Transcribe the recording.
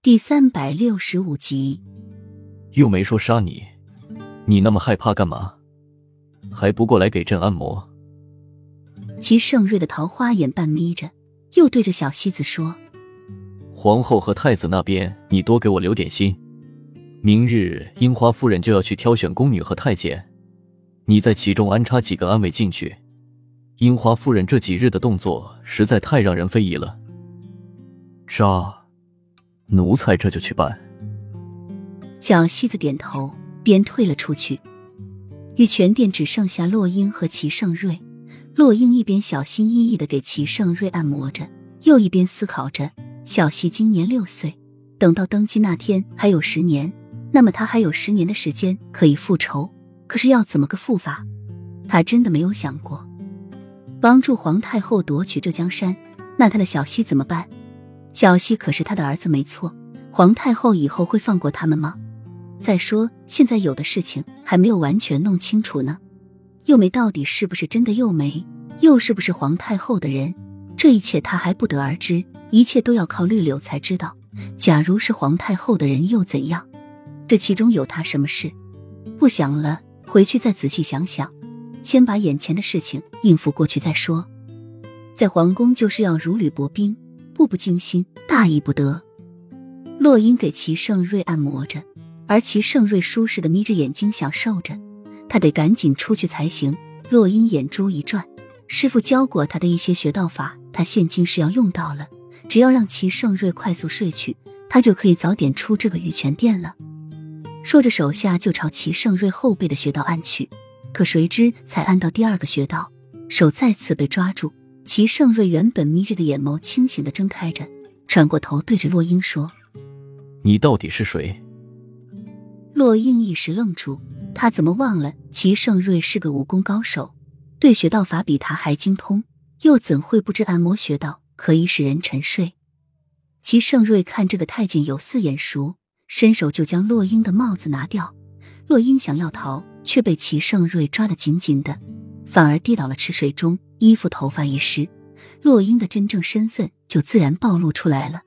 第三百六十五集，又没说杀你，你那么害怕干嘛？还不过来给朕按摩？齐盛瑞的桃花眼半眯着，又对着小西子说：“皇后和太子那边，你多给我留点心。明日樱花夫人就要去挑选宫女和太监，你在其中安插几个安慰进去。樱花夫人这几日的动作实在太让人非议了。”扎。奴才这就去办。小西子点头，便退了出去。玉泉殿只剩下洛英和齐盛瑞。洛英一边小心翼翼的给齐盛瑞按摩着，又一边思考着：小西今年六岁，等到登基那天还有十年，那么他还有十年的时间可以复仇。可是要怎么个复法？他真的没有想过。帮助皇太后夺取这江山，那他的小西怎么办？小西可是他的儿子，没错。皇太后以后会放过他们吗？再说，现在有的事情还没有完全弄清楚呢。幼梅到底是不是真的幼梅，又是不是皇太后的人？这一切他还不得而知，一切都要靠绿柳才知道。假如是皇太后的人，又怎样？这其中有他什么事？不想了，回去再仔细想想。先把眼前的事情应付过去再说。在皇宫就是要如履薄冰。步步惊心，大意不得。洛英给齐盛瑞按摩着，而齐盛瑞舒适的眯着眼睛享受着。他得赶紧出去才行。洛英眼珠一转，师傅教过他的一些穴道法，他现今是要用到了。只要让齐盛瑞快速睡去，他就可以早点出这个玉泉殿了。说着，手下就朝齐盛瑞后背的穴道按去。可谁知，才按到第二个穴道，手再次被抓住。齐盛瑞原本眯着的眼眸清醒的睁开着，转过头对着洛英说：“你到底是谁？”洛英一时愣住，他怎么忘了齐盛瑞是个武功高手，对穴道法比他还精通，又怎会不知按摩穴道可以使人沉睡？齐盛瑞看这个太监有似眼熟，伸手就将洛英的帽子拿掉。洛英想要逃，却被齐盛瑞抓得紧紧的。反而跌倒了池水中，衣服头发一湿，洛英的真正身份就自然暴露出来了。